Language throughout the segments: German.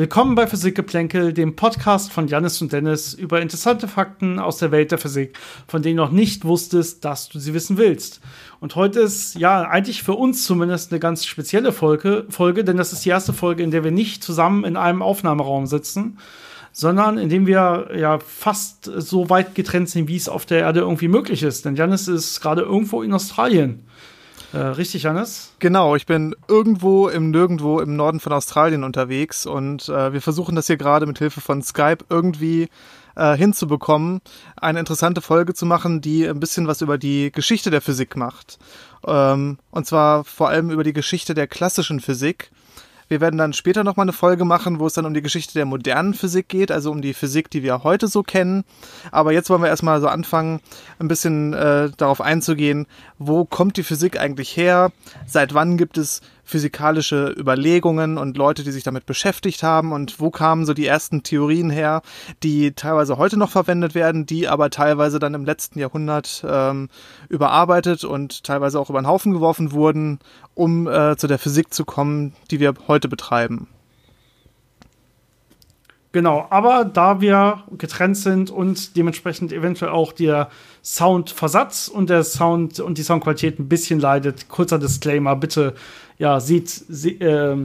Willkommen bei Physikgeplänkel, dem Podcast von Janis und Dennis über interessante Fakten aus der Welt der Physik, von denen du noch nicht wusstest, dass du sie wissen willst. Und heute ist ja eigentlich für uns zumindest eine ganz spezielle Folge, Folge, denn das ist die erste Folge, in der wir nicht zusammen in einem Aufnahmeraum sitzen, sondern in dem wir ja fast so weit getrennt sind, wie es auf der Erde irgendwie möglich ist. Denn Janis ist gerade irgendwo in Australien. Äh, richtig, Hannes? Genau, ich bin irgendwo im Nirgendwo im Norden von Australien unterwegs und äh, wir versuchen das hier gerade mit Hilfe von Skype irgendwie äh, hinzubekommen, eine interessante Folge zu machen, die ein bisschen was über die Geschichte der Physik macht. Ähm, und zwar vor allem über die Geschichte der klassischen Physik wir werden dann später nochmal eine Folge machen, wo es dann um die Geschichte der modernen Physik geht, also um die Physik, die wir heute so kennen. Aber jetzt wollen wir erstmal so anfangen, ein bisschen äh, darauf einzugehen, wo kommt die Physik eigentlich her? Seit wann gibt es physikalische Überlegungen und Leute, die sich damit beschäftigt haben und wo kamen so die ersten Theorien her, die teilweise heute noch verwendet werden, die aber teilweise dann im letzten Jahrhundert ähm, überarbeitet und teilweise auch über den Haufen geworfen wurden, um äh, zu der Physik zu kommen, die wir heute betreiben. Genau, aber da wir getrennt sind und dementsprechend eventuell auch der Soundversatz und der Sound und die Soundqualität ein bisschen leidet, kurzer Disclaimer, bitte ja, sieht, sie, äh,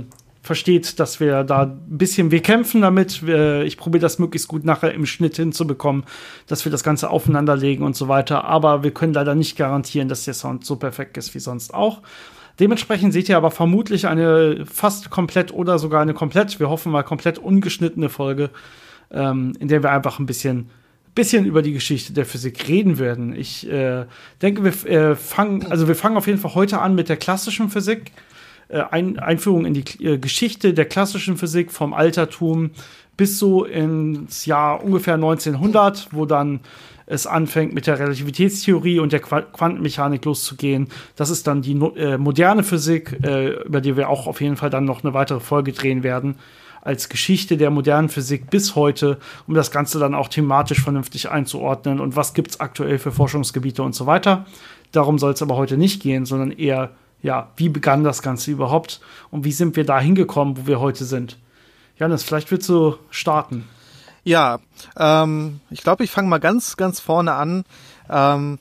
versteht, dass wir da ein bisschen, wir kämpfen damit. Ich probiere das möglichst gut nachher im Schnitt hinzubekommen, dass wir das Ganze aufeinanderlegen und so weiter. Aber wir können leider nicht garantieren, dass der Sound so perfekt ist wie sonst auch. Dementsprechend seht ihr aber vermutlich eine fast komplett oder sogar eine komplett, wir hoffen mal komplett ungeschnittene Folge, ähm, in der wir einfach ein bisschen bisschen über die Geschichte der Physik reden werden. Ich äh, denke, wir äh, fangen, also wir fangen auf jeden Fall heute an mit der klassischen Physik. Äh, Ein Einführung in die äh, Geschichte der klassischen Physik vom Altertum bis so ins Jahr ungefähr 1900, wo dann es anfängt mit der Relativitätstheorie und der Qu Quantenmechanik loszugehen. Das ist dann die äh, moderne Physik, äh, über die wir auch auf jeden Fall dann noch eine weitere Folge drehen werden, als Geschichte der modernen Physik bis heute, um das Ganze dann auch thematisch vernünftig einzuordnen und was gibt es aktuell für Forschungsgebiete und so weiter. Darum soll es aber heute nicht gehen, sondern eher ja, wie begann das Ganze überhaupt und wie sind wir da hingekommen, wo wir heute sind? Janis, vielleicht willst du starten. Ja, ähm, ich glaube, ich fange mal ganz, ganz vorne an. Ähm,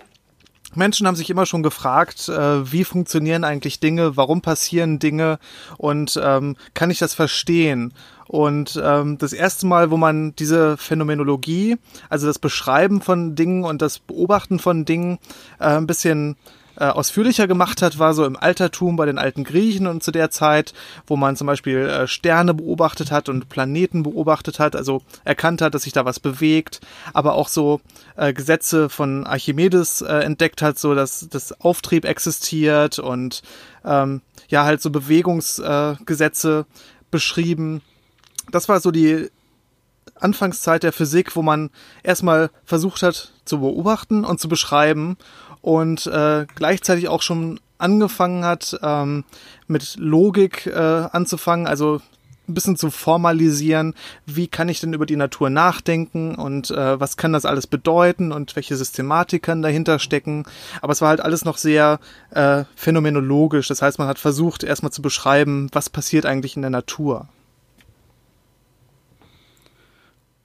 Menschen haben sich immer schon gefragt, äh, wie funktionieren eigentlich Dinge, warum passieren Dinge und ähm, kann ich das verstehen? Und ähm, das erste Mal, wo man diese Phänomenologie, also das Beschreiben von Dingen und das Beobachten von Dingen äh, ein bisschen äh, ausführlicher gemacht hat, war so im Altertum bei den alten Griechen und zu der Zeit, wo man zum Beispiel äh, Sterne beobachtet hat und Planeten beobachtet hat, also erkannt hat, dass sich da was bewegt, aber auch so äh, Gesetze von Archimedes äh, entdeckt hat, so dass das Auftrieb existiert und ähm, ja halt so Bewegungsgesetze äh, beschrieben. Das war so die Anfangszeit der Physik, wo man erstmal versucht hat zu beobachten und zu beschreiben und äh, gleichzeitig auch schon angefangen hat, ähm, mit Logik äh, anzufangen, also ein bisschen zu formalisieren, wie kann ich denn über die Natur nachdenken und äh, was kann das alles bedeuten und welche Systematik kann dahinter stecken. Aber es war halt alles noch sehr äh, phänomenologisch. Das heißt, man hat versucht, erstmal zu beschreiben, was passiert eigentlich in der Natur.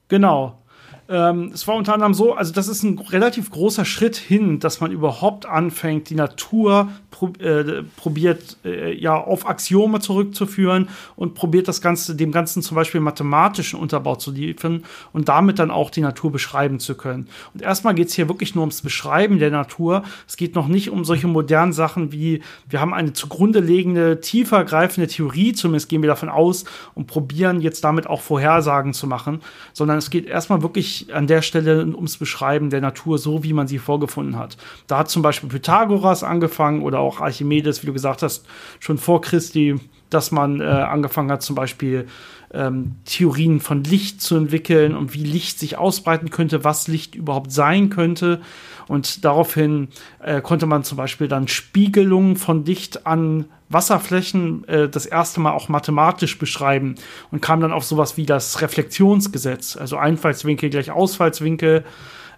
Genau. Ähm, es war unter anderem so, also das ist ein relativ großer Schritt hin, dass man überhaupt anfängt, die Natur pro, äh, probiert, äh, ja, auf Axiome zurückzuführen und probiert das Ganze, dem Ganzen zum Beispiel mathematischen Unterbau zu liefern und damit dann auch die Natur beschreiben zu können. Und erstmal geht es hier wirklich nur ums Beschreiben der Natur. Es geht noch nicht um solche modernen Sachen wie, wir haben eine zugrunde liegende, tiefer greifende Theorie, zumindest gehen wir davon aus, und probieren jetzt damit auch Vorhersagen zu machen, sondern es geht erstmal wirklich an der Stelle ums Beschreiben der Natur so, wie man sie vorgefunden hat. Da hat zum Beispiel Pythagoras angefangen oder auch Archimedes, wie du gesagt hast, schon vor Christi, dass man äh, angefangen hat, zum Beispiel ähm, Theorien von Licht zu entwickeln und wie Licht sich ausbreiten könnte, was Licht überhaupt sein könnte. Und daraufhin äh, konnte man zum Beispiel dann Spiegelungen von Licht an Wasserflächen äh, das erste Mal auch mathematisch beschreiben und kam dann auf sowas wie das Reflexionsgesetz, also Einfallswinkel gleich Ausfallswinkel.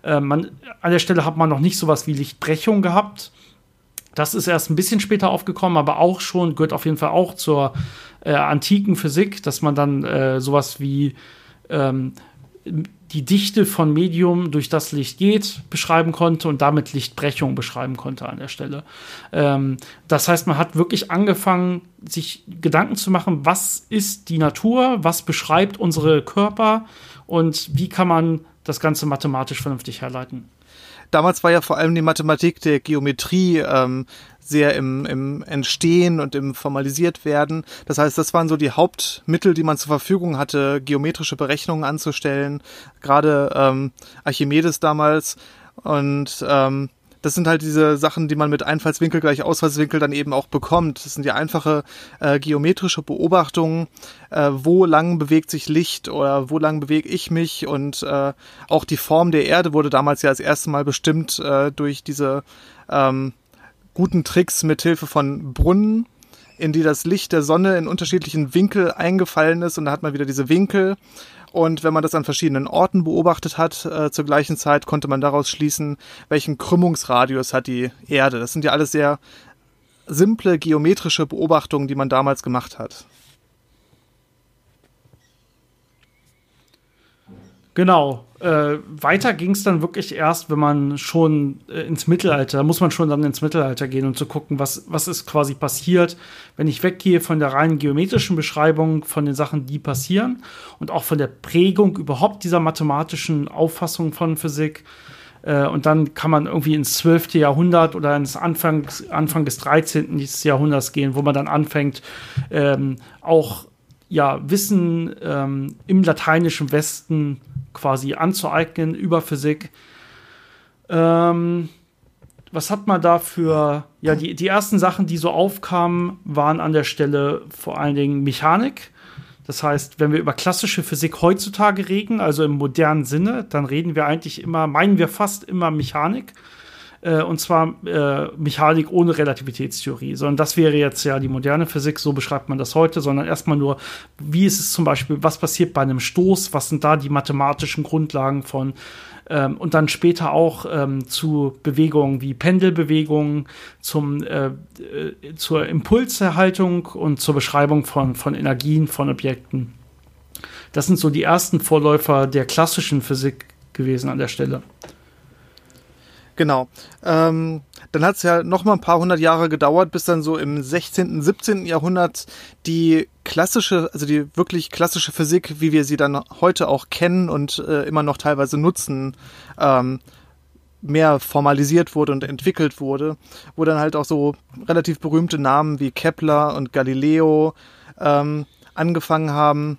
Äh, man, an der Stelle hat man noch nicht sowas wie Lichtbrechung gehabt. Das ist erst ein bisschen später aufgekommen, aber auch schon, gehört auf jeden Fall auch zur äh, antiken Physik, dass man dann äh, sowas wie ähm, die Dichte von Medium durch das Licht geht, beschreiben konnte und damit Lichtbrechung beschreiben konnte an der Stelle. Ähm, das heißt, man hat wirklich angefangen, sich Gedanken zu machen, was ist die Natur, was beschreibt unsere Körper und wie kann man das Ganze mathematisch vernünftig herleiten. Damals war ja vor allem die Mathematik der Geometrie ähm, sehr im, im Entstehen und im Formalisiert werden. Das heißt, das waren so die Hauptmittel, die man zur Verfügung hatte, geometrische Berechnungen anzustellen. Gerade ähm, Archimedes damals. Und ähm, das sind halt diese Sachen, die man mit Einfallswinkel gleich Ausfallswinkel dann eben auch bekommt. Das sind ja einfache äh, geometrische Beobachtungen, äh, wo lang bewegt sich Licht oder wo lang bewege ich mich und äh, auch die Form der Erde wurde damals ja das erste Mal bestimmt äh, durch diese ähm, guten Tricks mit Hilfe von Brunnen, in die das Licht der Sonne in unterschiedlichen Winkel eingefallen ist und da hat man wieder diese Winkel. Und wenn man das an verschiedenen Orten beobachtet hat, äh, zur gleichen Zeit konnte man daraus schließen, welchen Krümmungsradius hat die Erde. Das sind ja alles sehr simple geometrische Beobachtungen, die man damals gemacht hat. Genau. Äh, weiter ging es dann wirklich erst, wenn man schon äh, ins Mittelalter, da muss man schon dann ins Mittelalter gehen und zu gucken, was, was ist quasi passiert, wenn ich weggehe von der reinen geometrischen Beschreibung von den Sachen, die passieren und auch von der Prägung überhaupt dieser mathematischen Auffassung von Physik. Äh, und dann kann man irgendwie ins 12. Jahrhundert oder ins Anfang, Anfang des 13. Jahrhunderts gehen, wo man dann anfängt, ähm, auch ja, Wissen ähm, im lateinischen Westen quasi anzueignen über Physik. Ähm, was hat man da für, ja, die, die ersten Sachen, die so aufkamen, waren an der Stelle vor allen Dingen Mechanik. Das heißt, wenn wir über klassische Physik heutzutage reden, also im modernen Sinne, dann reden wir eigentlich immer, meinen wir fast immer Mechanik. Äh, und zwar äh, Mechanik ohne Relativitätstheorie, sondern das wäre jetzt ja die moderne Physik, so beschreibt man das heute, sondern erstmal nur, wie ist es zum Beispiel, was passiert bei einem Stoß, was sind da die mathematischen Grundlagen von ähm, und dann später auch ähm, zu Bewegungen wie Pendelbewegungen, zum, äh, äh, zur Impulserhaltung und zur Beschreibung von, von Energien von Objekten. Das sind so die ersten Vorläufer der klassischen Physik gewesen an der Stelle. Genau. Ähm, dann hat es ja noch mal ein paar hundert Jahre gedauert, bis dann so im 16., 17. Jahrhundert die klassische, also die wirklich klassische Physik, wie wir sie dann heute auch kennen und äh, immer noch teilweise nutzen, ähm, mehr formalisiert wurde und entwickelt wurde, wo dann halt auch so relativ berühmte Namen wie Kepler und Galileo ähm, angefangen haben,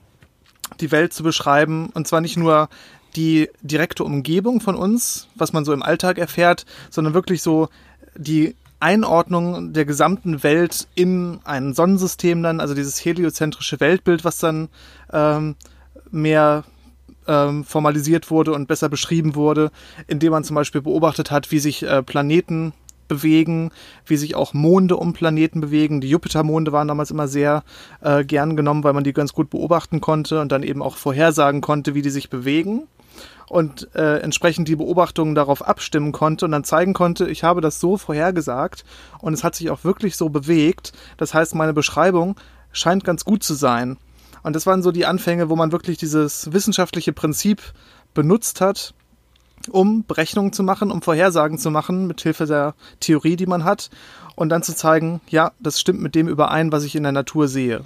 die Welt zu beschreiben. Und zwar nicht nur die direkte Umgebung von uns, was man so im Alltag erfährt, sondern wirklich so die Einordnung der gesamten Welt in ein Sonnensystem dann, also dieses heliozentrische Weltbild, was dann ähm, mehr ähm, formalisiert wurde und besser beschrieben wurde, indem man zum Beispiel beobachtet hat, wie sich äh, Planeten bewegen, wie sich auch Monde um Planeten bewegen. Die Jupitermonde waren damals immer sehr äh, gern genommen, weil man die ganz gut beobachten konnte und dann eben auch vorhersagen konnte, wie die sich bewegen und äh, entsprechend die Beobachtungen darauf abstimmen konnte und dann zeigen konnte, ich habe das so vorhergesagt und es hat sich auch wirklich so bewegt. Das heißt, meine Beschreibung scheint ganz gut zu sein. Und das waren so die Anfänge, wo man wirklich dieses wissenschaftliche Prinzip benutzt hat, um Berechnungen zu machen, um Vorhersagen zu machen, mit Hilfe der Theorie, die man hat, und dann zu zeigen, ja, das stimmt mit dem überein, was ich in der Natur sehe.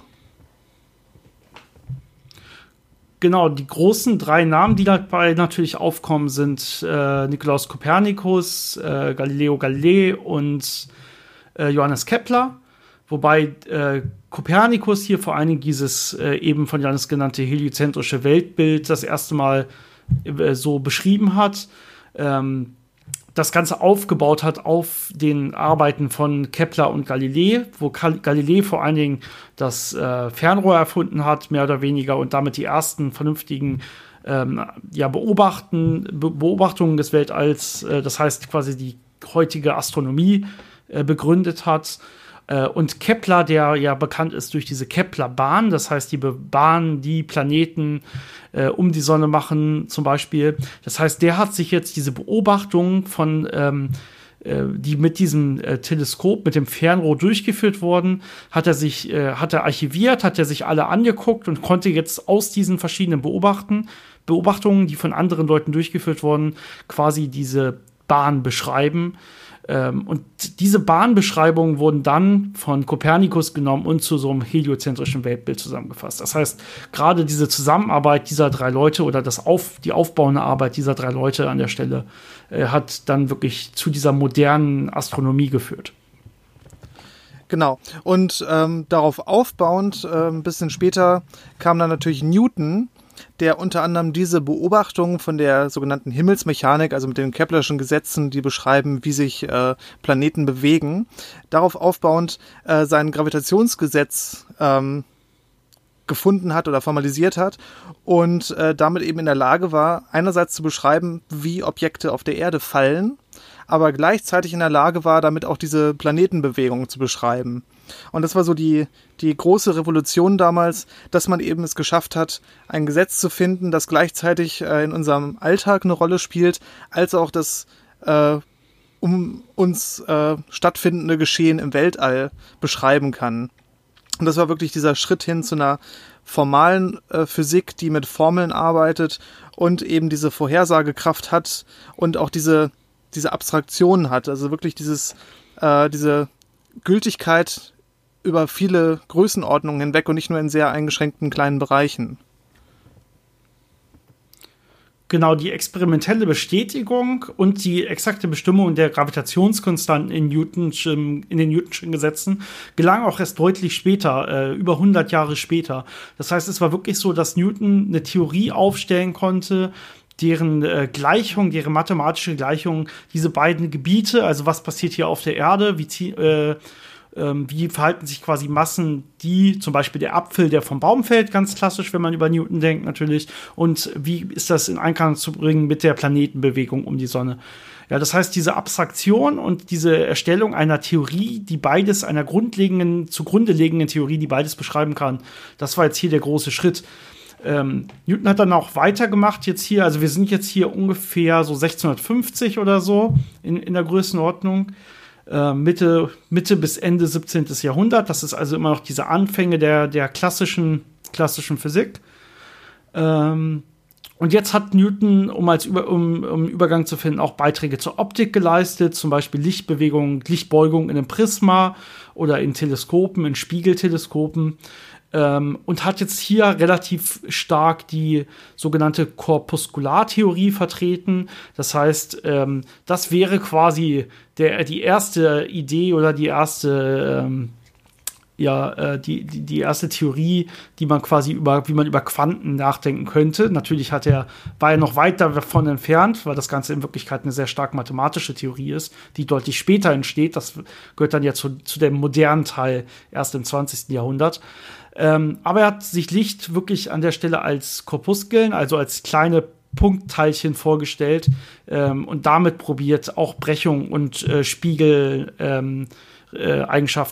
Genau, die großen drei Namen, die dabei natürlich aufkommen, sind äh, Nikolaus Kopernikus, äh, Galileo Galilei und äh, Johannes Kepler. Wobei äh, Kopernikus hier vor allen Dingen dieses äh, eben von Johannes genannte heliozentrische Weltbild das erste Mal äh, so beschrieben hat. Ähm, das Ganze aufgebaut hat auf den Arbeiten von Kepler und Galilei, wo Galilei vor allen Dingen das äh, Fernrohr erfunden hat, mehr oder weniger, und damit die ersten vernünftigen ähm, ja, Beobachten, Be Beobachtungen des Weltalls, äh, das heißt quasi die heutige Astronomie, äh, begründet hat. Äh, und Kepler, der ja bekannt ist durch diese Kepler-Bahn, das heißt, die Bahn, die Planeten äh, um die Sonne machen, zum Beispiel. Das heißt, der hat sich jetzt diese Beobachtung von ähm, äh, die mit diesem äh, Teleskop, mit dem Fernrohr durchgeführt wurden, hat er sich, äh, hat er archiviert, hat er sich alle angeguckt und konnte jetzt aus diesen verschiedenen Beobachten, Beobachtungen, die von anderen Leuten durchgeführt wurden, quasi diese Bahn beschreiben. Ähm, und diese Bahnbeschreibungen wurden dann von Kopernikus genommen und zu so einem heliozentrischen Weltbild zusammengefasst. Das heißt, gerade diese Zusammenarbeit dieser drei Leute oder das Auf, die aufbauende Arbeit dieser drei Leute an der Stelle äh, hat dann wirklich zu dieser modernen Astronomie geführt. Genau. Und ähm, darauf aufbauend, äh, ein bisschen später kam dann natürlich Newton, der unter anderem diese Beobachtung von der sogenannten Himmelsmechanik, also mit den Keplerschen Gesetzen, die beschreiben, wie sich äh, Planeten bewegen, darauf aufbauend äh, sein Gravitationsgesetz ähm, gefunden hat oder formalisiert hat und äh, damit eben in der Lage war, einerseits zu beschreiben, wie Objekte auf der Erde fallen, aber gleichzeitig in der Lage war, damit auch diese Planetenbewegung zu beschreiben. Und das war so die, die große Revolution damals, dass man eben es geschafft hat, ein Gesetz zu finden, das gleichzeitig äh, in unserem Alltag eine Rolle spielt, als auch das äh, um uns äh, stattfindende Geschehen im Weltall beschreiben kann. Und das war wirklich dieser Schritt hin zu einer formalen äh, Physik, die mit Formeln arbeitet und eben diese Vorhersagekraft hat und auch diese, diese Abstraktion hat. Also wirklich dieses, äh, diese Gültigkeit über viele Größenordnungen hinweg und nicht nur in sehr eingeschränkten kleinen Bereichen. Genau, die experimentelle Bestätigung und die exakte Bestimmung der Gravitationskonstanten in, Newtonschen, in den Newtonschen Gesetzen gelang auch erst deutlich später, äh, über 100 Jahre später. Das heißt, es war wirklich so, dass Newton eine Theorie aufstellen konnte, deren äh, Gleichung, deren mathematische Gleichung diese beiden Gebiete, also was passiert hier auf der Erde, wie, äh, ähm, wie verhalten sich quasi Massen, die zum Beispiel der Apfel, der vom Baum fällt, ganz klassisch, wenn man über Newton denkt natürlich, und wie ist das in Einklang zu bringen mit der Planetenbewegung um die Sonne. Ja, das heißt, diese Abstraktion und diese Erstellung einer Theorie, die beides, einer grundlegenden, zugrunde liegenden Theorie, die beides beschreiben kann, das war jetzt hier der große Schritt. Ähm, Newton hat dann auch weitergemacht jetzt hier, also wir sind jetzt hier ungefähr so 1650 oder so in, in der Größenordnung. Äh, Mitte, Mitte bis Ende 17. Jahrhundert. Das ist also immer noch diese Anfänge der, der klassischen, klassischen Physik. Ähm, und jetzt hat Newton, um als Über, um, um Übergang zu finden, auch Beiträge zur Optik geleistet, zum Beispiel Lichtbewegung, Lichtbeugung in einem Prisma oder in Teleskopen, in Spiegelteleskopen ähm, und hat jetzt hier relativ stark die sogenannte Korpuskulartheorie vertreten. Das heißt, ähm, das wäre quasi der, die erste Idee oder die erste ähm, ja äh, die, die, die erste Theorie, die man quasi über, wie man über Quanten nachdenken könnte. Natürlich hat er, war er noch weit davon entfernt, weil das Ganze in Wirklichkeit eine sehr stark mathematische Theorie ist, die deutlich später entsteht. Das gehört dann ja zu, zu dem modernen Teil erst im 20. Jahrhundert. Ähm, aber er hat sich Licht wirklich an der Stelle als Korpuskeln, also als kleine Punktteilchen vorgestellt ähm, und damit probiert, auch Brechung und äh, Spiegel. Ähm, äh,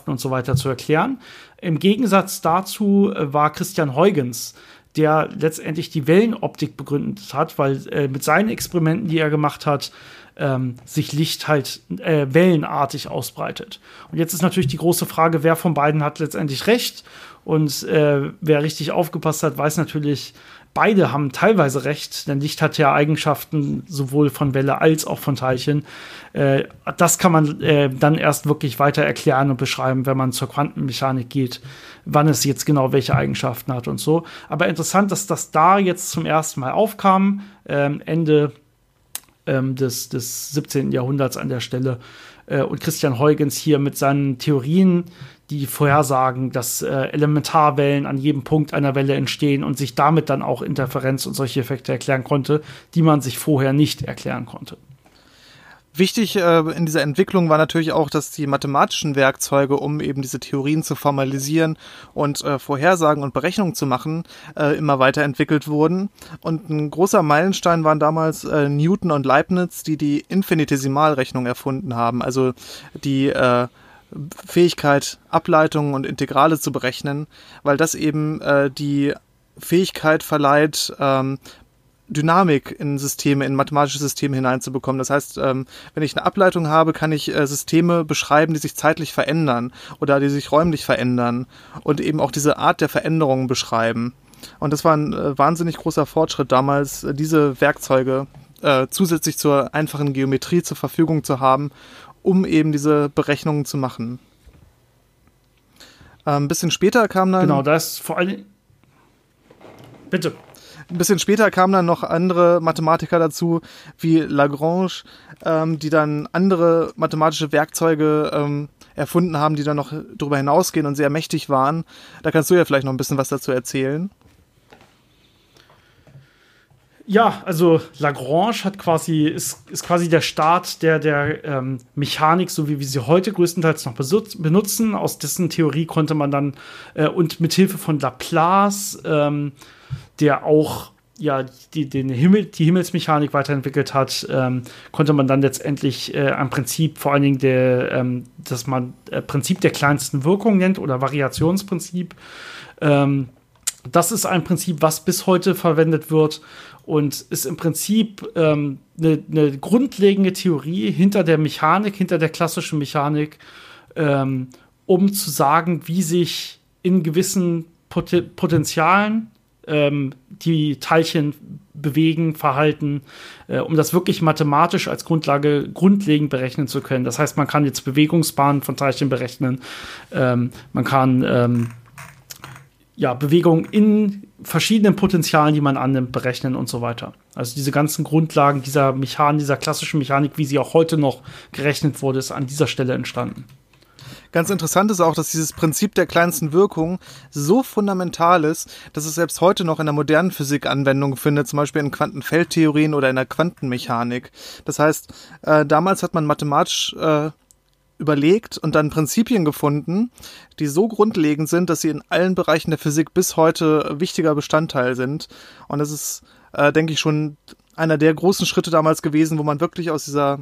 und so weiter zu erklären. Im Gegensatz dazu äh, war Christian Huygens, der letztendlich die Wellenoptik begründet hat, weil äh, mit seinen Experimenten, die er gemacht hat, ähm, sich Licht halt äh, wellenartig ausbreitet. Und jetzt ist natürlich die große Frage, wer von beiden hat letztendlich recht. Und äh, wer richtig aufgepasst hat, weiß natürlich, beide haben teilweise recht, denn Licht hat ja Eigenschaften sowohl von Welle als auch von Teilchen. Äh, das kann man äh, dann erst wirklich weiter erklären und beschreiben, wenn man zur Quantenmechanik geht, wann es jetzt genau welche Eigenschaften hat und so. Aber interessant, dass das da jetzt zum ersten Mal aufkam, äh, Ende ähm, des, des 17. Jahrhunderts an der Stelle. Äh, und Christian Huygens hier mit seinen Theorien die vorhersagen, dass äh, Elementarwellen an jedem Punkt einer Welle entstehen und sich damit dann auch Interferenz und solche Effekte erklären konnte, die man sich vorher nicht erklären konnte. Wichtig äh, in dieser Entwicklung war natürlich auch, dass die mathematischen Werkzeuge, um eben diese Theorien zu formalisieren und äh, Vorhersagen und Berechnungen zu machen, äh, immer weiterentwickelt wurden. Und ein großer Meilenstein waren damals äh, Newton und Leibniz, die die Infinitesimalrechnung erfunden haben, also die äh, Fähigkeit, Ableitungen und Integrale zu berechnen, weil das eben äh, die Fähigkeit verleiht, ähm, Dynamik in Systeme, in mathematische Systeme hineinzubekommen. Das heißt, ähm, wenn ich eine Ableitung habe, kann ich äh, Systeme beschreiben, die sich zeitlich verändern oder die sich räumlich verändern und eben auch diese Art der Veränderungen beschreiben. Und das war ein äh, wahnsinnig großer Fortschritt damals, äh, diese Werkzeuge äh, zusätzlich zur einfachen Geometrie zur Verfügung zu haben, um eben diese Berechnungen zu machen. Ein ähm, bisschen später kam dann. Genau, da ist vor allem. Bitte. Ein bisschen später kamen dann noch andere Mathematiker dazu, wie Lagrange, ähm, die dann andere mathematische Werkzeuge ähm, erfunden haben, die dann noch darüber hinausgehen und sehr mächtig waren. Da kannst du ja vielleicht noch ein bisschen was dazu erzählen. Ja, also Lagrange hat quasi, ist, ist quasi der Start der, der ähm, Mechanik, so wie wir sie heute größtenteils noch benutzen. Aus dessen Theorie konnte man dann äh, und mit Hilfe von Laplace, ähm, der auch ja, die, den Himmel, die Himmelsmechanik weiterentwickelt hat, ähm, konnte man dann letztendlich äh, ein Prinzip, vor allen Dingen der, ähm, das man äh, Prinzip der kleinsten Wirkung nennt oder Variationsprinzip. Ähm, das ist ein Prinzip, was bis heute verwendet wird und ist im Prinzip ähm, eine, eine grundlegende Theorie hinter der Mechanik, hinter der klassischen Mechanik, ähm, um zu sagen, wie sich in gewissen Pot Potenzialen ähm, die Teilchen bewegen, verhalten, äh, um das wirklich mathematisch als Grundlage grundlegend berechnen zu können. Das heißt, man kann jetzt Bewegungsbahnen von Teilchen berechnen, ähm, man kann ähm, ja, Bewegung in verschiedenen Potenzialen, die man annimmt, berechnen und so weiter. Also diese ganzen Grundlagen dieser Mechanik, dieser klassischen Mechanik, wie sie auch heute noch gerechnet wurde, ist an dieser Stelle entstanden. Ganz interessant ist auch, dass dieses Prinzip der kleinsten Wirkung so fundamental ist, dass es selbst heute noch in der modernen Physik Anwendung findet, zum Beispiel in Quantenfeldtheorien oder in der Quantenmechanik. Das heißt, äh, damals hat man mathematisch äh, überlegt und dann Prinzipien gefunden, die so grundlegend sind, dass sie in allen Bereichen der Physik bis heute wichtiger Bestandteil sind. Und das ist, äh, denke ich, schon einer der großen Schritte damals gewesen, wo man wirklich aus dieser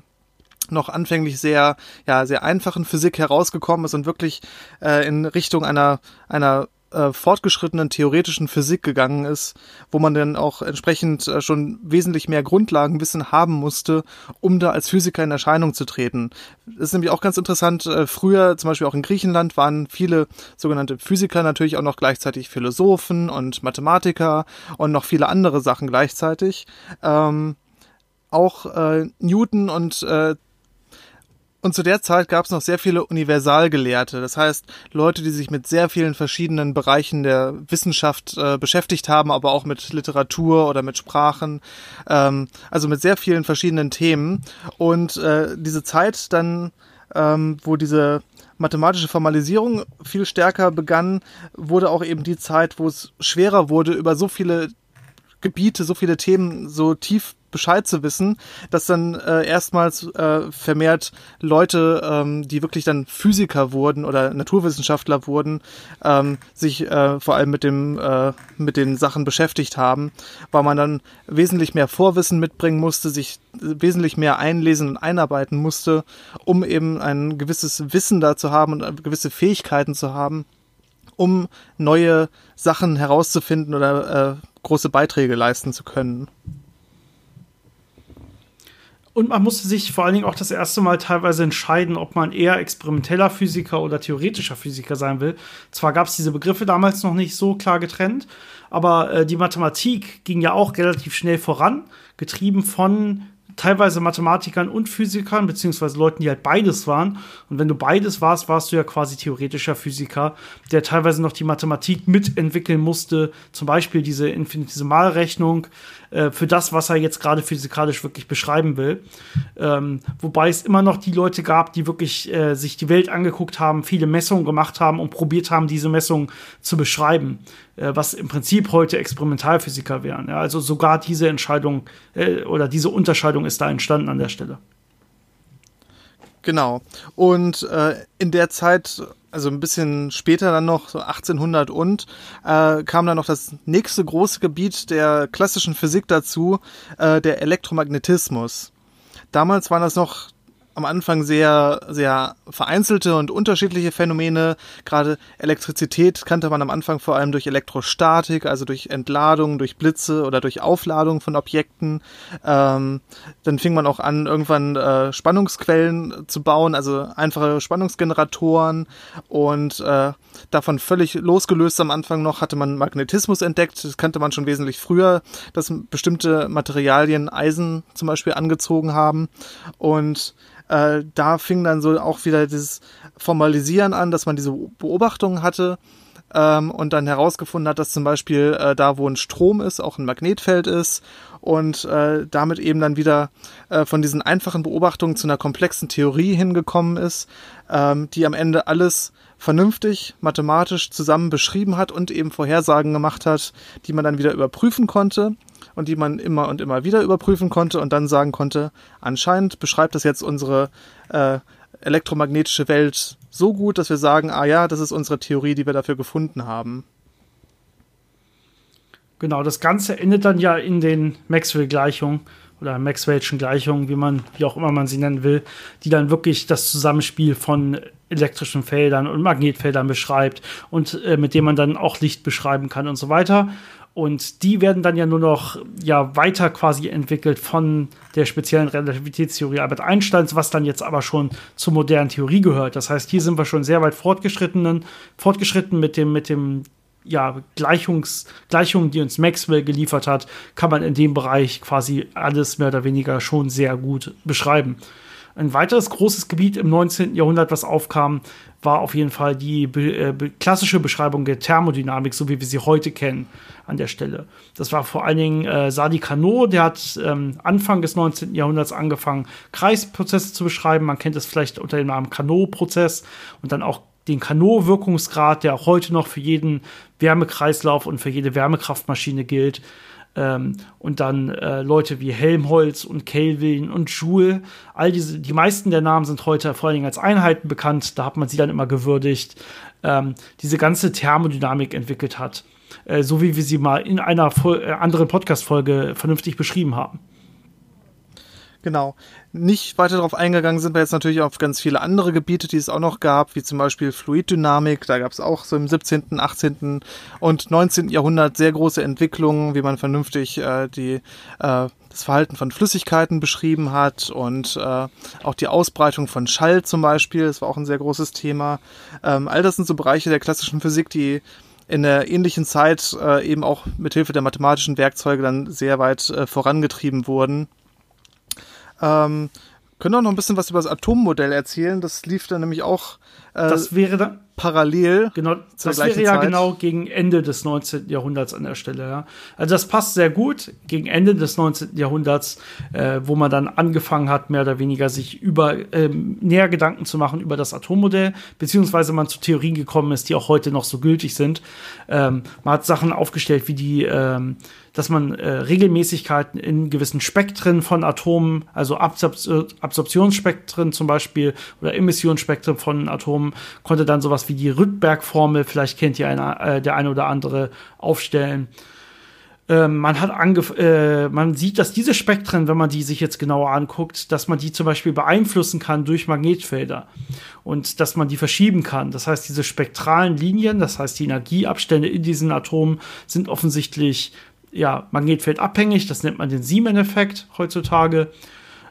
noch anfänglich sehr, ja, sehr einfachen Physik herausgekommen ist und wirklich äh, in Richtung einer, einer äh, fortgeschrittenen theoretischen Physik gegangen ist, wo man dann auch entsprechend äh, schon wesentlich mehr Grundlagenwissen haben musste, um da als Physiker in Erscheinung zu treten. Das ist nämlich auch ganz interessant. Äh, früher, zum Beispiel auch in Griechenland, waren viele sogenannte Physiker natürlich auch noch gleichzeitig Philosophen und Mathematiker und noch viele andere Sachen gleichzeitig. Ähm, auch äh, Newton und äh, und zu der Zeit gab es noch sehr viele Universalgelehrte, das heißt Leute, die sich mit sehr vielen verschiedenen Bereichen der Wissenschaft äh, beschäftigt haben, aber auch mit Literatur oder mit Sprachen, ähm, also mit sehr vielen verschiedenen Themen. Und äh, diese Zeit dann, ähm, wo diese mathematische Formalisierung viel stärker begann, wurde auch eben die Zeit, wo es schwerer wurde, über so viele Gebiete, so viele Themen so tief Bescheid zu wissen, dass dann äh, erstmals äh, vermehrt Leute, ähm, die wirklich dann Physiker wurden oder Naturwissenschaftler wurden, ähm, sich äh, vor allem mit dem äh, mit den Sachen beschäftigt haben, weil man dann wesentlich mehr Vorwissen mitbringen musste, sich wesentlich mehr einlesen und einarbeiten musste, um eben ein gewisses Wissen da zu haben und gewisse Fähigkeiten zu haben, um neue Sachen herauszufinden oder äh, große Beiträge leisten zu können. Und man musste sich vor allen Dingen auch das erste Mal teilweise entscheiden, ob man eher experimenteller Physiker oder theoretischer Physiker sein will. Zwar gab es diese Begriffe damals noch nicht so klar getrennt, aber äh, die Mathematik ging ja auch relativ schnell voran, getrieben von teilweise Mathematikern und Physikern, beziehungsweise Leuten, die halt beides waren. Und wenn du beides warst, warst du ja quasi theoretischer Physiker, der teilweise noch die Mathematik mitentwickeln musste, zum Beispiel diese Infinitesimalrechnung, äh, für das, was er jetzt gerade physikalisch wirklich beschreiben will. Ähm, wobei es immer noch die Leute gab, die wirklich äh, sich die Welt angeguckt haben, viele Messungen gemacht haben und probiert haben, diese Messungen zu beschreiben, was im Prinzip heute Experimentalphysiker wären. Ja? Also sogar diese Entscheidung äh, oder diese Unterscheidung ist da entstanden an der Stelle. Genau. Und äh, in der Zeit also ein bisschen später dann noch, so 1800 und, äh, kam dann noch das nächste große Gebiet der klassischen Physik dazu, äh, der Elektromagnetismus. Damals waren das noch am Anfang sehr, sehr vereinzelte und unterschiedliche Phänomene. Gerade Elektrizität kannte man am Anfang vor allem durch Elektrostatik, also durch Entladung, durch Blitze oder durch Aufladung von Objekten. Ähm, dann fing man auch an, irgendwann äh, Spannungsquellen zu bauen, also einfache Spannungsgeneratoren und äh, davon völlig losgelöst am Anfang noch hatte man Magnetismus entdeckt. Das kannte man schon wesentlich früher, dass bestimmte Materialien Eisen zum Beispiel angezogen haben und äh, da fing dann so auch wieder dieses Formalisieren an, dass man diese Beobachtungen hatte ähm, und dann herausgefunden hat, dass zum Beispiel äh, da, wo ein Strom ist, auch ein Magnetfeld ist und äh, damit eben dann wieder äh, von diesen einfachen Beobachtungen zu einer komplexen Theorie hingekommen ist, ähm, die am Ende alles vernünftig mathematisch zusammen beschrieben hat und eben Vorhersagen gemacht hat, die man dann wieder überprüfen konnte und die man immer und immer wieder überprüfen konnte und dann sagen konnte, anscheinend beschreibt das jetzt unsere äh, elektromagnetische Welt so gut, dass wir sagen, ah ja, das ist unsere Theorie, die wir dafür gefunden haben. Genau, das Ganze endet dann ja in den Maxwell-Gleichungen oder Maxwell'schen Gleichungen, wie man, wie auch immer man sie nennen will, die dann wirklich das Zusammenspiel von elektrischen Feldern und Magnetfeldern beschreibt und äh, mit dem man dann auch Licht beschreiben kann und so weiter. Und die werden dann ja nur noch ja, weiter quasi entwickelt von der speziellen Relativitätstheorie Albert Einsteins, was dann jetzt aber schon zur modernen Theorie gehört. Das heißt, hier sind wir schon sehr weit fortgeschrittenen, fortgeschritten mit dem, mit dem ja, Gleichungs, Gleichungen, die uns Maxwell geliefert hat, kann man in dem Bereich quasi alles mehr oder weniger schon sehr gut beschreiben. Ein weiteres großes Gebiet im 19. Jahrhundert, was aufkam, war auf jeden Fall die äh, klassische Beschreibung der Thermodynamik, so wie wir sie heute kennen, an der Stelle. Das war vor allen Dingen äh, Sadi Carnot, der hat ähm, Anfang des 19. Jahrhunderts angefangen, Kreisprozesse zu beschreiben. Man kennt es vielleicht unter dem Namen Carnot-Prozess und dann auch den Carnot-Wirkungsgrad, der auch heute noch für jeden Wärmekreislauf und für jede Wärmekraftmaschine gilt. Ähm, und dann äh, Leute wie Helmholtz und Kelvin und Joule. All diese, die meisten der Namen sind heute vor allen Dingen als Einheiten bekannt. Da hat man sie dann immer gewürdigt. Ähm, diese ganze Thermodynamik entwickelt hat. Äh, so wie wir sie mal in einer äh, anderen Podcast-Folge vernünftig beschrieben haben. Genau. Nicht weiter darauf eingegangen sind wir jetzt natürlich auf ganz viele andere Gebiete, die es auch noch gab, wie zum Beispiel Fluiddynamik. Da gab es auch so im 17., 18. und 19. Jahrhundert sehr große Entwicklungen, wie man vernünftig äh, die, äh, das Verhalten von Flüssigkeiten beschrieben hat und äh, auch die Ausbreitung von Schall zum Beispiel. Das war auch ein sehr großes Thema. Ähm, all das sind so Bereiche der klassischen Physik, die in der ähnlichen Zeit äh, eben auch mithilfe der mathematischen Werkzeuge dann sehr weit äh, vorangetrieben wurden. Ähm, können auch noch ein bisschen was über das Atommodell erzählen. Das lief dann nämlich auch äh, das wäre dann, parallel. Genau, das wäre ja Zeit. genau gegen Ende des 19. Jahrhunderts an der Stelle. Ja. Also das passt sehr gut gegen Ende des 19. Jahrhunderts, äh, wo man dann angefangen hat, mehr oder weniger sich über ähm, näher Gedanken zu machen über das Atommodell, beziehungsweise man zu Theorien gekommen ist, die auch heute noch so gültig sind. Ähm, man hat Sachen aufgestellt wie die ähm, dass man äh, Regelmäßigkeiten in gewissen Spektren von Atomen, also Absorb Absorptionsspektren zum Beispiel oder Emissionsspektren von Atomen, konnte dann sowas wie die Rydberg-Formel, vielleicht kennt ihr eine, äh, der eine oder andere, aufstellen. Ähm, man hat äh, man sieht, dass diese Spektren, wenn man die sich jetzt genauer anguckt, dass man die zum Beispiel beeinflussen kann durch Magnetfelder und dass man die verschieben kann. Das heißt, diese spektralen Linien, das heißt die Energieabstände in diesen Atomen sind offensichtlich ja, magnetfeldabhängig. Das nennt man den Siemen-Effekt heutzutage.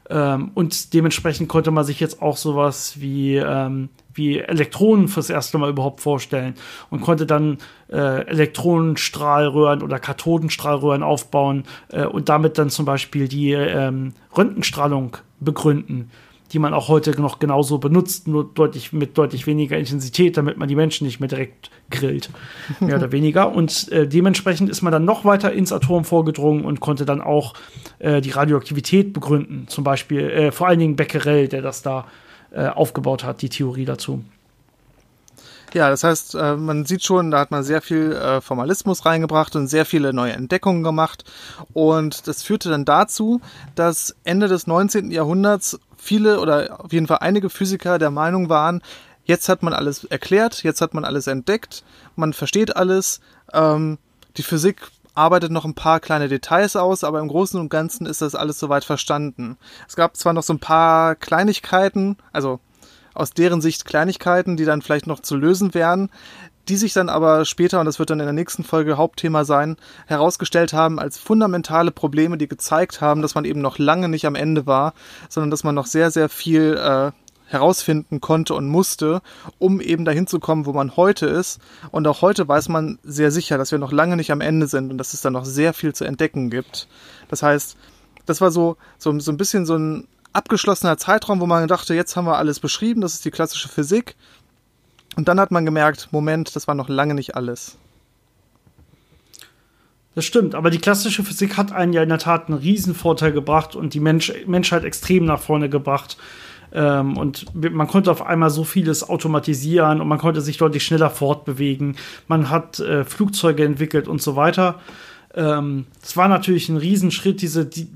Ähm, und dementsprechend konnte man sich jetzt auch sowas wie, ähm, wie Elektronen fürs erste Mal überhaupt vorstellen und konnte dann äh, Elektronenstrahlröhren oder Kathodenstrahlröhren aufbauen äh, und damit dann zum Beispiel die ähm, Röntgenstrahlung begründen die man auch heute noch genauso benutzt, nur deutlich mit deutlich weniger Intensität, damit man die Menschen nicht mehr direkt grillt, mehr oder weniger. Und äh, dementsprechend ist man dann noch weiter ins Atom vorgedrungen und konnte dann auch äh, die Radioaktivität begründen. Zum Beispiel äh, vor allen Dingen Becquerel, der das da äh, aufgebaut hat, die Theorie dazu. Ja, das heißt, äh, man sieht schon, da hat man sehr viel äh, Formalismus reingebracht und sehr viele neue Entdeckungen gemacht. Und das führte dann dazu, dass Ende des 19. Jahrhunderts viele oder auf jeden Fall einige Physiker der Meinung waren, jetzt hat man alles erklärt, jetzt hat man alles entdeckt, man versteht alles, ähm, die Physik arbeitet noch ein paar kleine Details aus, aber im Großen und Ganzen ist das alles soweit verstanden. Es gab zwar noch so ein paar Kleinigkeiten, also aus deren Sicht Kleinigkeiten, die dann vielleicht noch zu lösen wären, die sich dann aber später, und das wird dann in der nächsten Folge Hauptthema sein, herausgestellt haben als fundamentale Probleme, die gezeigt haben, dass man eben noch lange nicht am Ende war, sondern dass man noch sehr, sehr viel äh, herausfinden konnte und musste, um eben dahin zu kommen, wo man heute ist. Und auch heute weiß man sehr sicher, dass wir noch lange nicht am Ende sind und dass es da noch sehr viel zu entdecken gibt. Das heißt, das war so, so, so ein bisschen so ein abgeschlossener Zeitraum, wo man dachte, jetzt haben wir alles beschrieben, das ist die klassische Physik. Und dann hat man gemerkt, Moment, das war noch lange nicht alles. Das stimmt, aber die klassische Physik hat einen ja in der Tat einen Riesenvorteil gebracht und die Mensch Menschheit extrem nach vorne gebracht. Ähm, und man konnte auf einmal so vieles automatisieren und man konnte sich deutlich schneller fortbewegen. Man hat äh, Flugzeuge entwickelt und so weiter. Ähm, es ähm, war natürlich ein Riesenschritt, diese, die,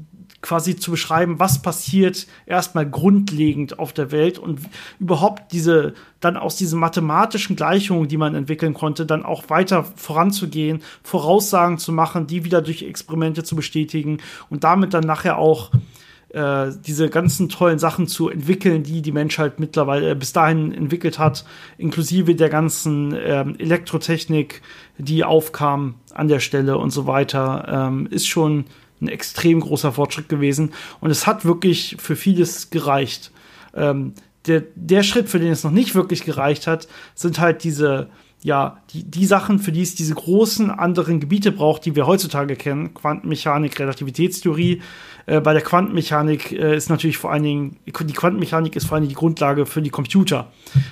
quasi zu beschreiben, was passiert erstmal grundlegend auf der Welt und überhaupt diese, dann aus diesen mathematischen Gleichungen, die man entwickeln konnte, dann auch weiter voranzugehen, Voraussagen zu machen, die wieder durch Experimente zu bestätigen und damit dann nachher auch äh, diese ganzen tollen Sachen zu entwickeln, die die Menschheit mittlerweile äh, bis dahin entwickelt hat, inklusive der ganzen äh, Elektrotechnik, die aufkam an der Stelle und so weiter, ähm, ist schon ein extrem großer Fortschritt gewesen. Und es hat wirklich für vieles gereicht. Ähm, der, der Schritt, für den es noch nicht wirklich gereicht hat, sind halt diese, ja, die, die Sachen, für die es diese großen anderen Gebiete braucht, die wir heutzutage kennen. Quantenmechanik, Relativitätstheorie. Äh, bei der Quantenmechanik äh, ist natürlich vor allen Dingen, die Quantenmechanik ist vor allen Dingen die Grundlage für die Computer.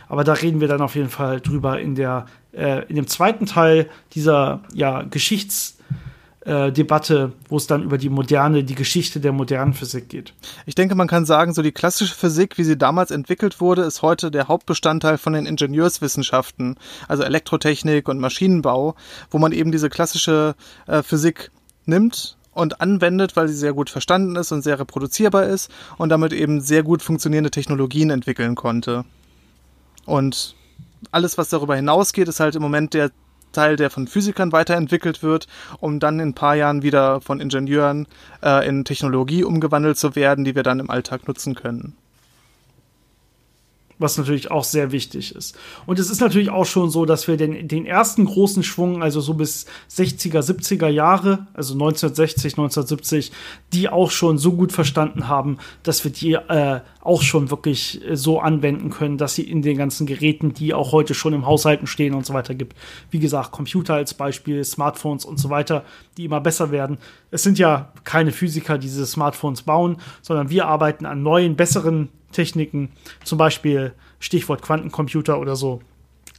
Aber da reden wir dann auf jeden Fall drüber in der, äh, in dem zweiten Teil dieser, ja, Geschichts- äh, Debatte, wo es dann über die moderne, die Geschichte der modernen Physik geht. Ich denke, man kann sagen, so die klassische Physik, wie sie damals entwickelt wurde, ist heute der Hauptbestandteil von den Ingenieurswissenschaften, also Elektrotechnik und Maschinenbau, wo man eben diese klassische äh, Physik nimmt und anwendet, weil sie sehr gut verstanden ist und sehr reproduzierbar ist und damit eben sehr gut funktionierende Technologien entwickeln konnte. Und alles, was darüber hinausgeht, ist halt im Moment der Teil, der von Physikern weiterentwickelt wird, um dann in ein paar Jahren wieder von Ingenieuren äh, in Technologie umgewandelt zu werden, die wir dann im Alltag nutzen können was natürlich auch sehr wichtig ist. Und es ist natürlich auch schon so, dass wir den, den ersten großen Schwung, also so bis 60er, 70er Jahre, also 1960, 1970, die auch schon so gut verstanden haben, dass wir die äh, auch schon wirklich äh, so anwenden können, dass sie in den ganzen Geräten, die auch heute schon im Haushalten stehen und so weiter gibt. Wie gesagt, Computer als Beispiel, Smartphones und so weiter, die immer besser werden. Es sind ja keine Physiker, die diese Smartphones bauen, sondern wir arbeiten an neuen, besseren Techniken, zum Beispiel Stichwort Quantencomputer oder so,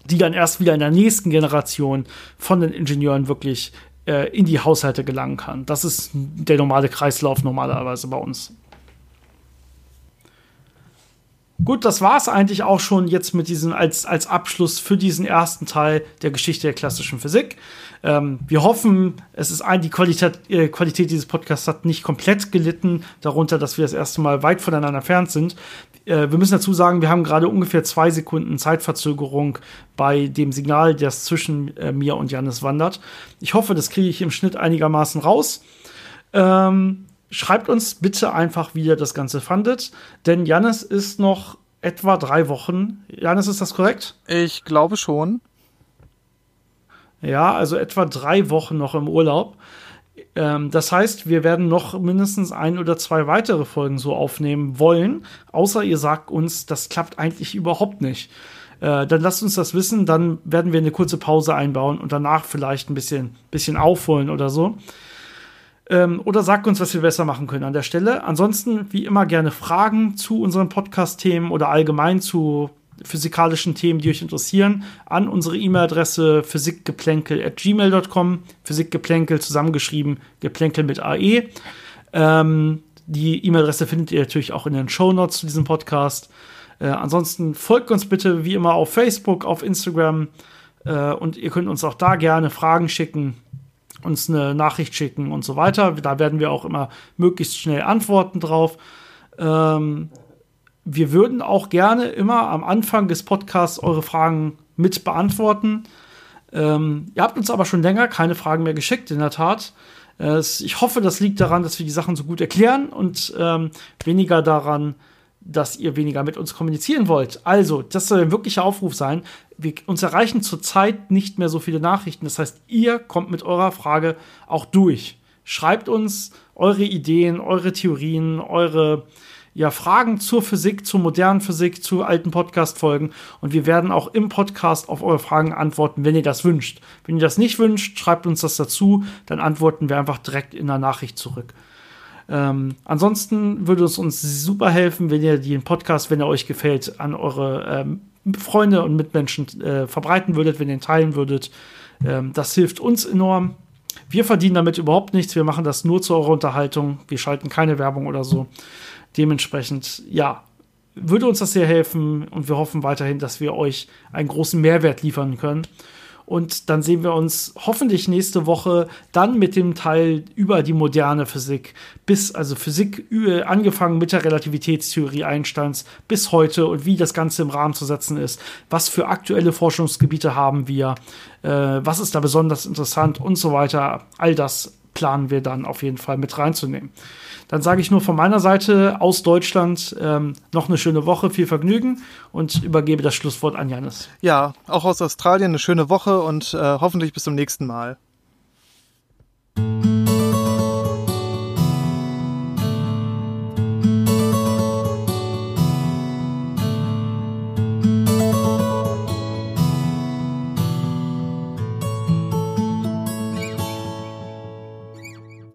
die dann erst wieder in der nächsten Generation von den Ingenieuren wirklich äh, in die Haushalte gelangen kann. Das ist der normale Kreislauf normalerweise bei uns. Gut, das war es eigentlich auch schon jetzt mit diesem als, als Abschluss für diesen ersten Teil der Geschichte der klassischen Physik. Ähm, wir hoffen, es ist ein, die Qualität, äh, Qualität dieses Podcasts hat nicht komplett gelitten darunter, dass wir das erste Mal weit voneinander entfernt sind. Äh, wir müssen dazu sagen, wir haben gerade ungefähr zwei Sekunden Zeitverzögerung bei dem Signal, das zwischen äh, mir und Janis wandert. Ich hoffe, das kriege ich im Schnitt einigermaßen raus. Ähm, schreibt uns bitte einfach, wie ihr das Ganze fandet, denn Janis ist noch etwa drei Wochen. Janis, ist das korrekt? Ich glaube schon. Ja, also etwa drei Wochen noch im Urlaub. Ähm, das heißt, wir werden noch mindestens ein oder zwei weitere Folgen so aufnehmen wollen, außer ihr sagt uns, das klappt eigentlich überhaupt nicht. Äh, dann lasst uns das wissen, dann werden wir eine kurze Pause einbauen und danach vielleicht ein bisschen, bisschen aufholen oder so. Ähm, oder sagt uns, was wir besser machen können an der Stelle. Ansonsten, wie immer, gerne Fragen zu unseren Podcast-Themen oder allgemein zu physikalischen Themen, die euch interessieren, an unsere E-Mail-Adresse physikgeplänkel.gmail.com. Physikgeplänkel zusammengeschrieben, Geplänkel mit AE. Ähm, die E-Mail-Adresse findet ihr natürlich auch in den Show Notes zu diesem Podcast. Äh, ansonsten folgt uns bitte wie immer auf Facebook, auf Instagram äh, und ihr könnt uns auch da gerne Fragen schicken, uns eine Nachricht schicken und so weiter. Da werden wir auch immer möglichst schnell antworten drauf. Ähm, wir würden auch gerne immer am Anfang des Podcasts eure Fragen mit beantworten. Ähm, ihr habt uns aber schon länger keine Fragen mehr geschickt, in der Tat. Äh, ich hoffe, das liegt daran, dass wir die Sachen so gut erklären und ähm, weniger daran, dass ihr weniger mit uns kommunizieren wollt. Also, das soll ein wirklicher Aufruf sein. Wir, uns erreichen zurzeit nicht mehr so viele Nachrichten. Das heißt, ihr kommt mit eurer Frage auch durch. Schreibt uns eure Ideen, eure Theorien, eure ja, Fragen zur Physik, zur modernen Physik, zu alten Podcast-Folgen. Und wir werden auch im Podcast auf eure Fragen antworten, wenn ihr das wünscht. Wenn ihr das nicht wünscht, schreibt uns das dazu, dann antworten wir einfach direkt in der Nachricht zurück. Ähm, ansonsten würde es uns super helfen, wenn ihr den Podcast, wenn er euch gefällt, an eure ähm, Freunde und Mitmenschen äh, verbreiten würdet, wenn ihr ihn teilen würdet. Ähm, das hilft uns enorm. Wir verdienen damit überhaupt nichts. Wir machen das nur zu eurer Unterhaltung. Wir schalten keine Werbung oder so. Dementsprechend, ja, würde uns das sehr helfen und wir hoffen weiterhin, dass wir euch einen großen Mehrwert liefern können. Und dann sehen wir uns hoffentlich nächste Woche dann mit dem Teil über die moderne Physik. Bis, also Physik angefangen mit der Relativitätstheorie Einsteins bis heute und wie das Ganze im Rahmen zu setzen ist. Was für aktuelle Forschungsgebiete haben wir? Äh, was ist da besonders interessant und so weiter. All das planen wir dann auf jeden Fall mit reinzunehmen. Dann sage ich nur von meiner Seite aus Deutschland ähm, noch eine schöne Woche, viel Vergnügen und übergebe das Schlusswort an Janis. Ja, auch aus Australien eine schöne Woche und äh, hoffentlich bis zum nächsten Mal.